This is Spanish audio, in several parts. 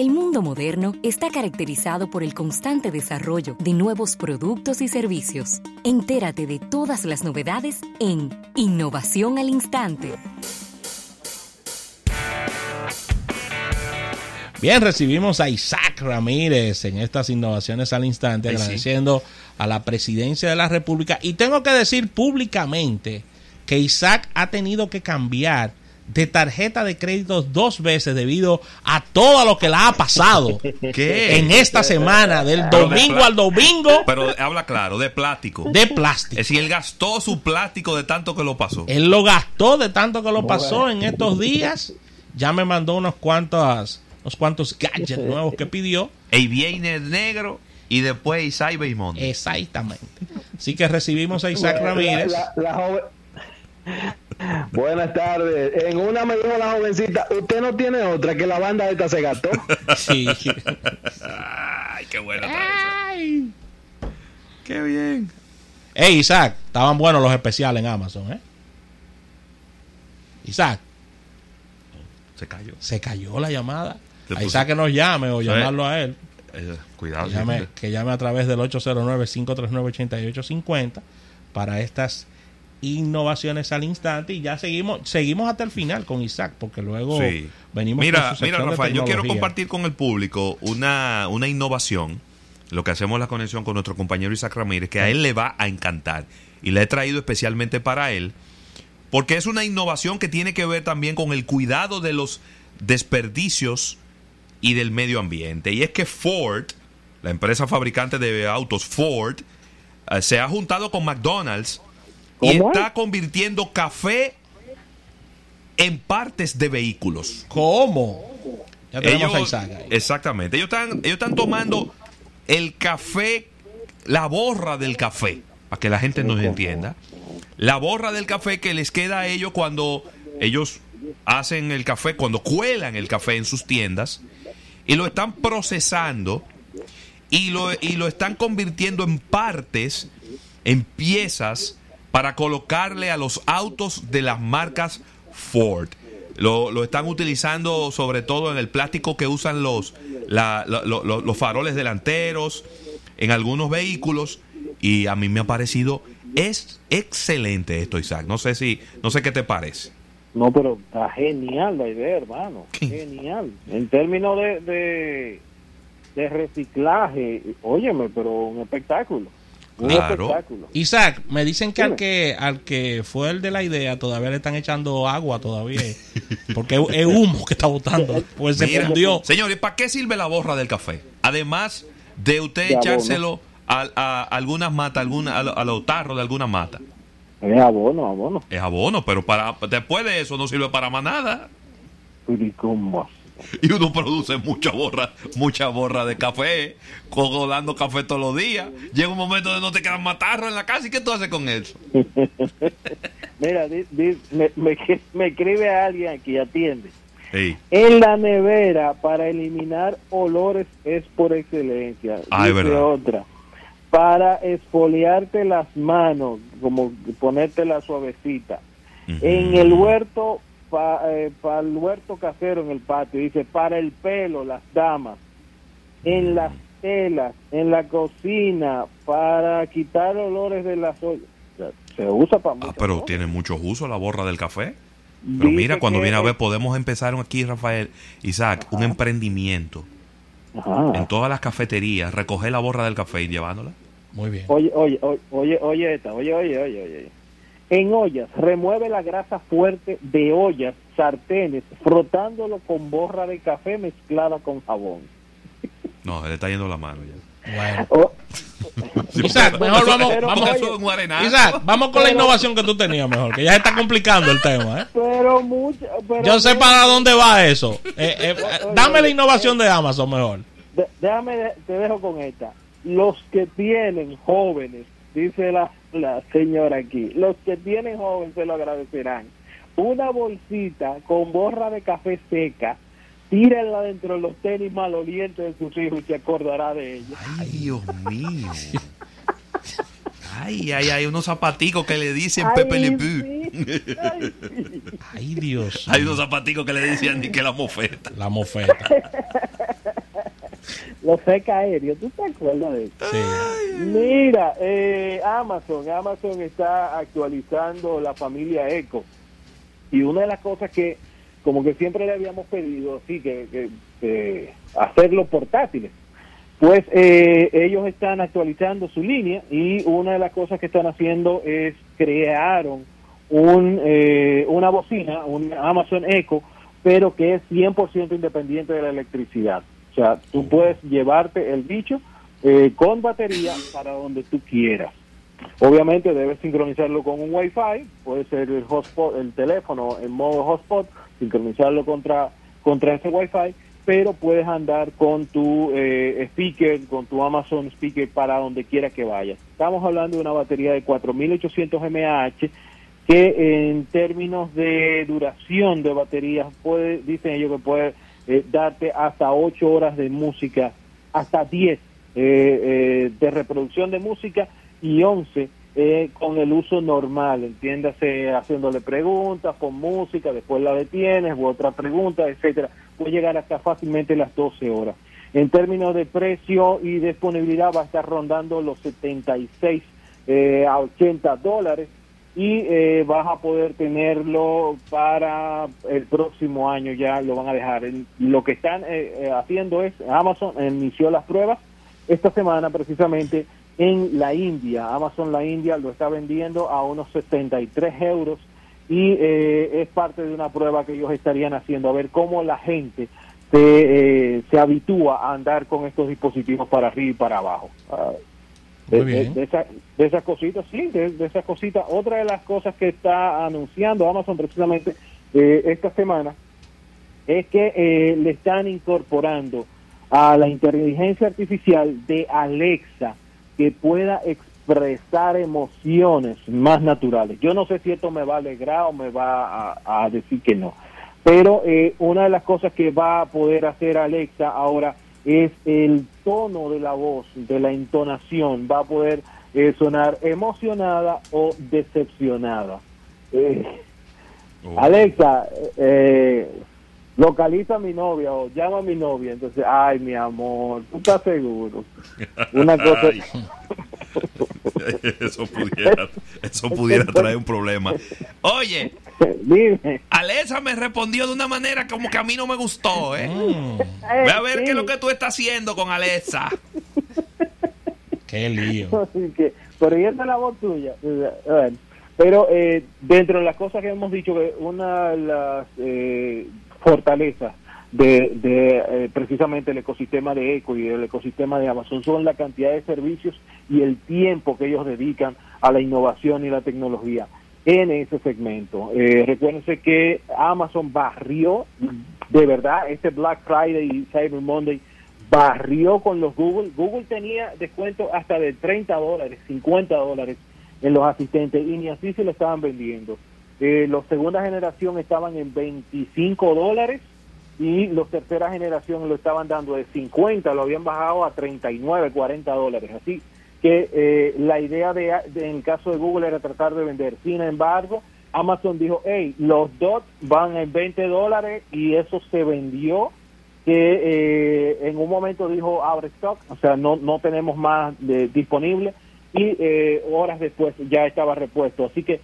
El mundo moderno está caracterizado por el constante desarrollo de nuevos productos y servicios. Entérate de todas las novedades en Innovación al Instante. Bien, recibimos a Isaac Ramírez en estas innovaciones al instante, agradeciendo a la presidencia de la República. Y tengo que decir públicamente que Isaac ha tenido que cambiar de tarjeta de crédito dos veces debido a todo lo que le ha pasado en esta semana, del domingo al domingo. Pero habla claro, de plástico. De plástico. Es decir, él gastó su plástico de tanto que lo pasó. Él lo gastó de tanto que lo pasó en estos días. Ya me mandó unos cuantos unos cuantos gadgets nuevos que pidió. Y viene negro y después Isaac Beimont. Exactamente. Así que recibimos a Isaac Ramírez. Buenas tardes. En una me dijo la jovencita, usted no tiene otra que la banda esta se gastó. Sí. Ay, qué buena Ay. Qué bien. Hey, Isaac, estaban buenos los especiales en Amazon, ¿eh? Isaac. Se cayó. Se cayó la llamada. A Isaac que nos llame o llamarlo a él. Eh, cuidado. Que llame, que llame a través del 809-539-8850 para estas innovaciones al instante y ya seguimos seguimos hasta el final con Isaac porque luego venimos mira mira Rafael yo quiero compartir con el público una, una innovación lo que hacemos la conexión con nuestro compañero Isaac Ramírez que a él le va a encantar y la he traído especialmente para él porque es una innovación que tiene que ver también con el cuidado de los desperdicios y del medio ambiente. Y es que Ford la empresa fabricante de autos Ford eh, se ha juntado con McDonald's y está convirtiendo café en partes de vehículos. ¿Cómo? Ya tenemos Exactamente. Ellos están, ellos están tomando el café, la borra del café, para que la gente nos entienda. La borra del café que les queda a ellos cuando ellos hacen el café, cuando cuelan el café en sus tiendas, y lo están procesando y lo, y lo están convirtiendo en partes, en piezas para colocarle a los autos de las marcas Ford. Lo, están utilizando sobre todo en el plástico que usan los, los faroles delanteros, en algunos vehículos, y a mí me ha parecido es excelente esto, Isaac. No sé si, no sé qué te parece. No, pero está genial la idea, hermano. Genial. En términos de, de, de reciclaje, óyeme, pero un espectáculo. Claro. Isaac, me dicen que al que al que fue el de la idea todavía le están echando agua todavía. Porque es humo que está botando. Pues se fundió. Señores, ¿para qué sirve la borra del café? Además de usted echárselo a, algunas matas, alguna, a, los tarros de algunas matas. Es abono, abono. Es abono, pero para después de eso no sirve para más nada. ¿Y cómo y uno produce mucha borra, mucha borra de café, colando café todos los días. Llega un momento de no te quedan matarro en la casa y ¿qué tú haces con eso? Mira, me, escribe a alguien aquí, atiende. En la nevera para eliminar olores es por excelencia. Ah, otra. Para esfoliarte las manos, como ponerte la suavecita. En el huerto para eh, el huerto casero en el patio, dice, para el pelo, las damas, en las telas, en la cocina, para quitar olores de las ollas. Se usa para Ah, pero tiene muchos usos la borra del café. Pero mira, cuando viene a ver, podemos empezar aquí, Rafael, Isaac, un emprendimiento. En todas las cafeterías, recoger la borra del café y llevándola. Muy bien. Oye, oye, oye, oye, oye, esta, oye, oye, oye, oye. En ollas, remueve la grasa fuerte de ollas, sartenes, frotándolo con borra de café mezclada con jabón. No, le está yendo la mano ya. Bueno. Oh. Isaac, mejor vamos, vamos, Isaac, vamos con la innovación que tú tenías mejor, que ya se está complicando el tema. ¿eh? Pero mucho, Yo sé para dónde va eso. Eh, eh, dame la innovación de Amazon mejor. déjame, te dejo con esta. Los que tienen jóvenes, dice la la señora aquí. Los que tienen joven se lo agradecerán. Una bolsita con borra de café seca, tírenla dentro de los tenis malolientes de sus hijos y se acordará de ella. Ay, Dios mío. Ay, ay, hay unos zapaticos que le dicen Pepe Le Ay, Dios. Hay unos zapaticos que le ni que la mofeta. La mofeta. Los seca aéreos, ¿tú te acuerdas de eso? Mira, eh, Amazon, Amazon está actualizando la familia Echo. Y una de las cosas que, como que siempre le habíamos pedido, sí, que, que, hacerlo portátiles. Pues eh, ellos están actualizando su línea y una de las cosas que están haciendo es crearon un, eh, una bocina, un Amazon Echo, pero que es 100% independiente de la electricidad. O sea, tú puedes llevarte el bicho eh, con batería para donde tú quieras. Obviamente debes sincronizarlo con un Wi-Fi, puede ser el hotspot, el teléfono en modo hotspot, sincronizarlo contra contra ese Wi-Fi, pero puedes andar con tu eh, speaker, con tu Amazon speaker para donde quiera que vayas. Estamos hablando de una batería de 4800 mAh que en términos de duración de batería puede, dicen ellos que puede eh, darte hasta 8 horas de música, hasta 10 eh, eh, de reproducción de música y 11 con el uso normal, entiéndase haciéndole preguntas con música, después la detienes u otra pregunta, etcétera, puede llegar hasta fácilmente las 12 horas. En términos de precio y disponibilidad va a estar rondando los 76 a 80 dólares y eh, vas a poder tenerlo para el próximo año ya lo van a dejar. Lo que están eh, eh, haciendo es, Amazon inició las pruebas esta semana precisamente en la India. Amazon la India lo está vendiendo a unos 73 euros y es parte de una prueba que ellos estarían haciendo, a ver cómo la gente se, se habitúa a andar con estos dispositivos para arriba y para abajo. Ah, de, de, esas cositas, sí, de, esas cositas. Otra de las cosas que está anunciando Amazon precisamente eh, esta semana es que eh, le están incorporando a la inteligencia artificial de Alexa que pueda expresar emociones más naturales. Yo no sé si esto me va a alegrar o me va a, decir que no, pero eh, una de las cosas que va a poder hacer Alexa ahora es el tono de la voz, de la entonación, va a poder eh, sonar emocionada o decepcionada. Eh, oh. Alexa, eh, localiza a mi novia o llama a mi novia. Entonces, ay, mi amor, ¿tú estás seguro? Una cosa... eso pudiera, eso pudiera traer un problema. Oye, Dime. Alexa me respondió de una manera como que a mí no me gustó, ¿eh? Mm. Ve a ver qué es lo que tú estás haciendo con Alexa. qué lío. pero ella es la voz tuya. pero eh, dentro de las cosas que hemos dicho, que una de las eh, fortalezas de, de eh, precisamente el ecosistema de Eco y el ecosistema de Amazon son la cantidad de servicios y el tiempo que ellos dedican a la innovación y la tecnología en ese segmento. Eh, recuérdense que Amazon barrió, de verdad, este Black Friday y Cyber Monday barrió con los Google. Google tenía descuento hasta de 30 dólares, 50 dólares en los asistentes y ni así se lo estaban vendiendo. Eh, los segunda generación estaban en 25 dólares y los tercera generación lo estaban dando de 50, lo habían bajado a 39, 40 dólares. Así que eh, la idea de, en el caso de Google era tratar de vender. Sin embargo, Amazon dijo, hey, los dots van en 20 dólares y eso se vendió que eh, en un momento dijo abre stock, o sea, no, no tenemos más disponible y eh, horas después ya estaba repuesto. Así que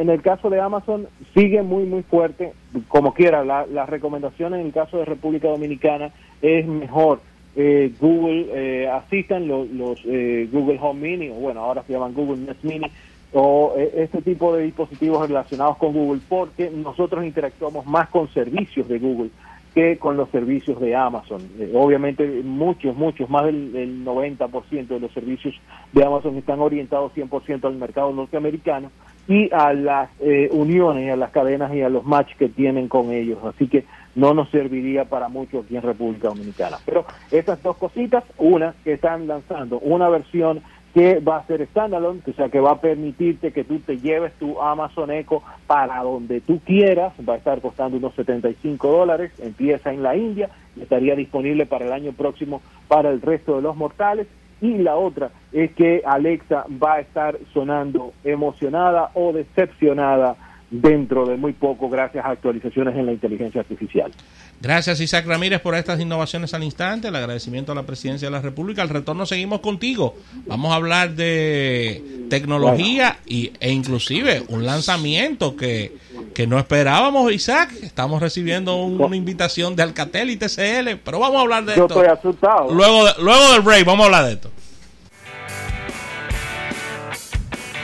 en el caso de Amazon sigue muy, muy fuerte, como quiera, la, la recomendación en el caso de República Dominicana es mejor. Eh, Google eh, Assistant, los, eh, Google Home Mini, o bueno, ahora se llaman Google Nest Mini, o este tipo de dispositivos relacionados con Google, porque nosotros interactuamos más con servicios de Google que con los servicios de Amazon. obviamente muchos, muchos, más del, del 90% de los servicios de Amazon están orientados 100% al mercado norteamericano, y a las eh, uniones, a las cadenas y a los match que tienen con ellos. Así que no nos serviría para mucho aquí en República Dominicana. Pero esas dos cositas, una que están lanzando, una versión que va a ser standalone, o sea, que va a permitirte que tú te lleves tu Amazon Echo para donde tú quieras, va a estar costando unos 75 dólares, empieza en la India y estaría disponible para el año próximo para el resto de los mortales y la otra es que Alexa va a estar sonando emocionada o decepcionada dentro de muy poco gracias a actualizaciones en la inteligencia artificial. Gracias Isaac Ramírez por estas innovaciones al instante, el agradecimiento a la presidencia de la República. Al retorno seguimos contigo. Vamos a hablar de tecnología y, e inclusive un lanzamiento que, que no esperábamos, Isaac. Estamos recibiendo una invitación de Alcatel y TCL, pero vamos a hablar de Yo esto. estoy asustado. Luego, luego del break, vamos a hablar de esto.